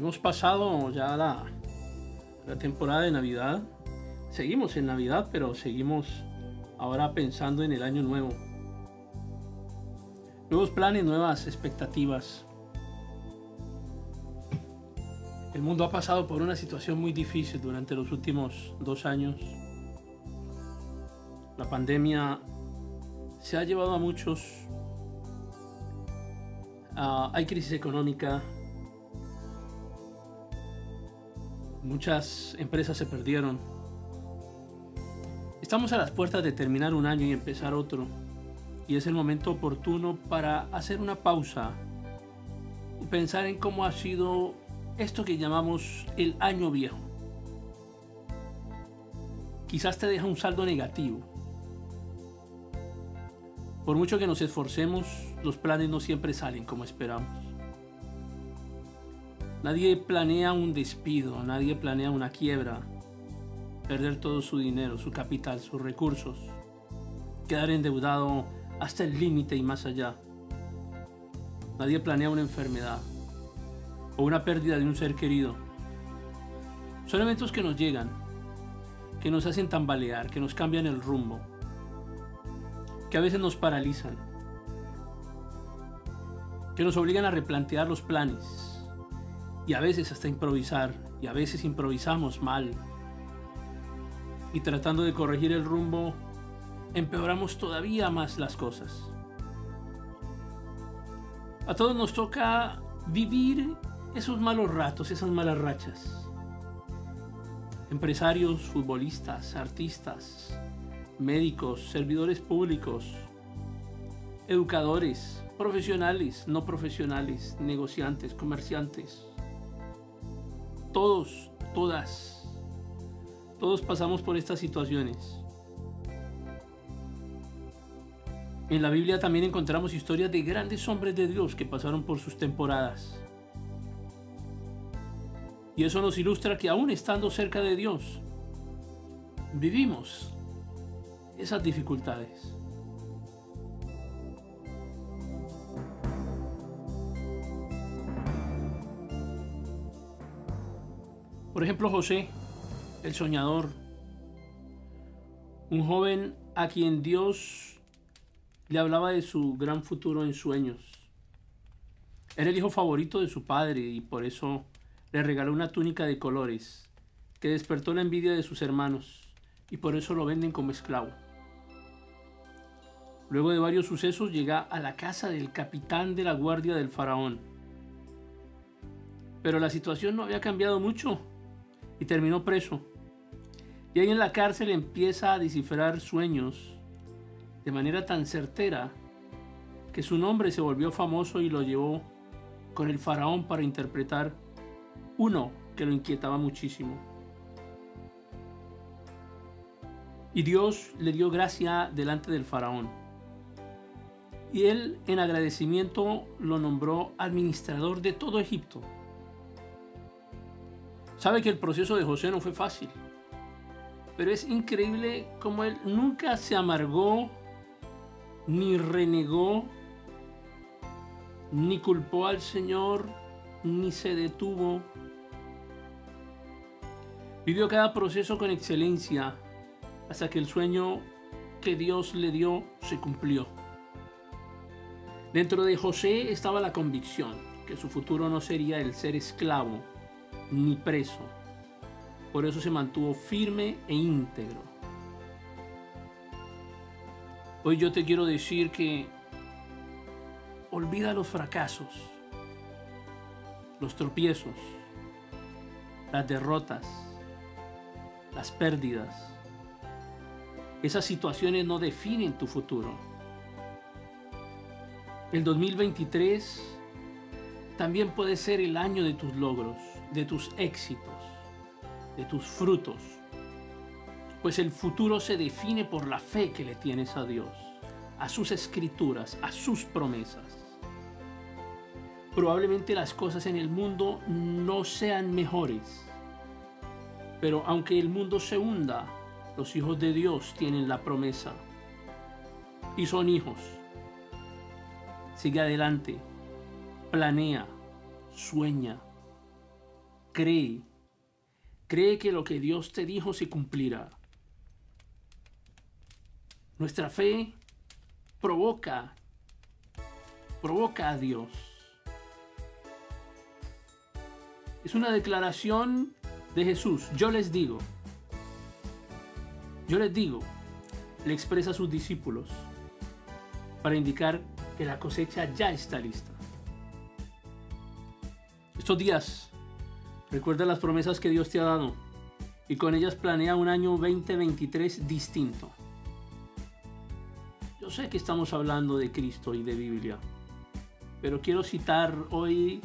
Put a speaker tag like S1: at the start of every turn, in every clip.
S1: Hemos pasado ya la, temporada de Navidad. Seguimos en Navidad, pero seguimos ahora pensando en el año nuevo. Nuevos planes, nuevas expectativas. El mundo ha pasado por una situación muy difícil durante los últimos dos años. La pandemia se ha llevado a muchos. Hay crisis económica. Muchas empresas se perdieron. Estamos a las puertas de terminar un año y empezar otro. Y es el momento oportuno para hacer una pausa y pensar en cómo ha sido esto que llamamos el año viejo. Quizás te deja un saldo negativo. Por mucho que nos esforcemos, los planes no siempre salen como esperamos. Nadie planea un despido, nadie planea una quiebra, perder todo su dinero, su capital, sus recursos, quedar endeudado hasta el límite y más allá. Nadie planea una enfermedad o una pérdida de un ser querido. Son eventos que nos llegan, que nos hacen tambalear, que nos cambian el rumbo, que a veces nos paralizan, que nos obligan a replantear los planes y a veces hasta improvisar, y a veces improvisamos mal. Y tratando de corregir el rumbo, empeoramos todavía más las cosas. A todos nos toca vivir esos malos ratos, esas malas rachas. Empresarios, futbolistas, artistas, médicos, servidores públicos, educadores, profesionales, no profesionales, negociantes, comerciantes todos, todas, todos pasamos por estas situaciones. En la Biblia también encontramos historias de grandes hombres de Dios que pasaron por sus temporadas. Y eso nos ilustra que aún estando cerca de Dios, vivimos esas dificultades. Por ejemplo, José, el soñador, un joven a quien Dios le hablaba de su gran futuro en sueños. Era el hijo favorito de su padre y por eso le regaló una túnica de colores que despertó la envidia de sus hermanos y por eso lo venden como esclavo. Luego de varios sucesos llega a la casa del capitán de la guardia del faraón. Pero la situación no había cambiado mucho y terminó preso. Y ahí en la cárcel empieza a descifrar sueños de manera tan certera que su nombre se volvió famoso y lo llevó con el faraón para interpretar uno que lo inquietaba muchísimo. Y Dios le dio gracia delante del faraón. Y él en agradecimiento lo nombró administrador de todo Egipto. Sabe que el proceso de José no fue fácil, pero es increíble cómo él nunca se amargó, ni renegó, ni culpó al Señor, ni se detuvo. Vivió cada proceso con excelencia hasta que el sueño que Dios le dio se cumplió. Dentro de José estaba la convicción que su futuro no sería el ser esclavo, ni preso. Por eso se mantuvo firme e íntegro. Hoy yo te quiero decir que olvida los fracasos, los tropiezos, las derrotas, las pérdidas. Esas situaciones no definen tu futuro. El 2023 también puede ser el año de tus logros de tus éxitos, de tus frutos, pues el futuro se define por la fe que le tienes a Dios, a sus escrituras, a sus promesas. Probablemente las cosas en el mundo no sean mejores, pero aunque el mundo se hunda, los hijos de Dios tienen la promesa y son hijos. Sigue adelante, planea, sueña, cree. Cree que lo que Dios te dijo se cumplirá. Nuestra fe provoca, provoca a Dios. Es una declaración de Jesús. Yo les digo, yo les digo, le expresa a sus discípulos para indicar que la cosecha ya está lista. Estos días, recuerda las promesas que Dios te ha dado y con ellas planea un año 2023 distinto. Yo sé que estamos hablando de Cristo y de Biblia, pero quiero citar hoy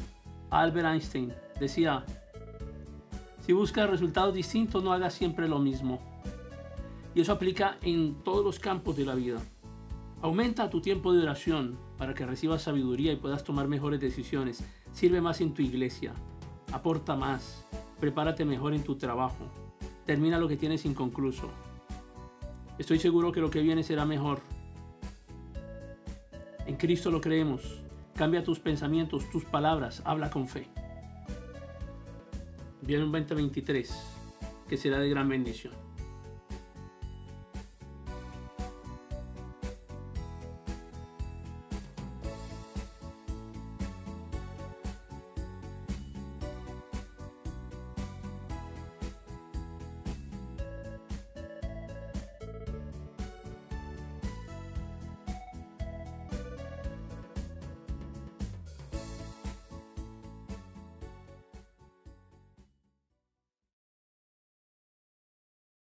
S1: a Albert Einstein. Decía, si buscas resultados distintos, no hagas siempre lo mismo. Y eso aplica en todos los campos de la vida. Aumenta tu tiempo de oración para que recibas sabiduría y puedas tomar mejores decisiones. Sirve más en tu iglesia. Aporta más. Prepárate mejor en tu trabajo. Termina lo que tienes inconcluso. Estoy seguro que lo que viene será mejor. En Cristo lo creemos. Cambia tus pensamientos, tus palabras. Habla con fe. Viene un 2023 que será de gran bendición.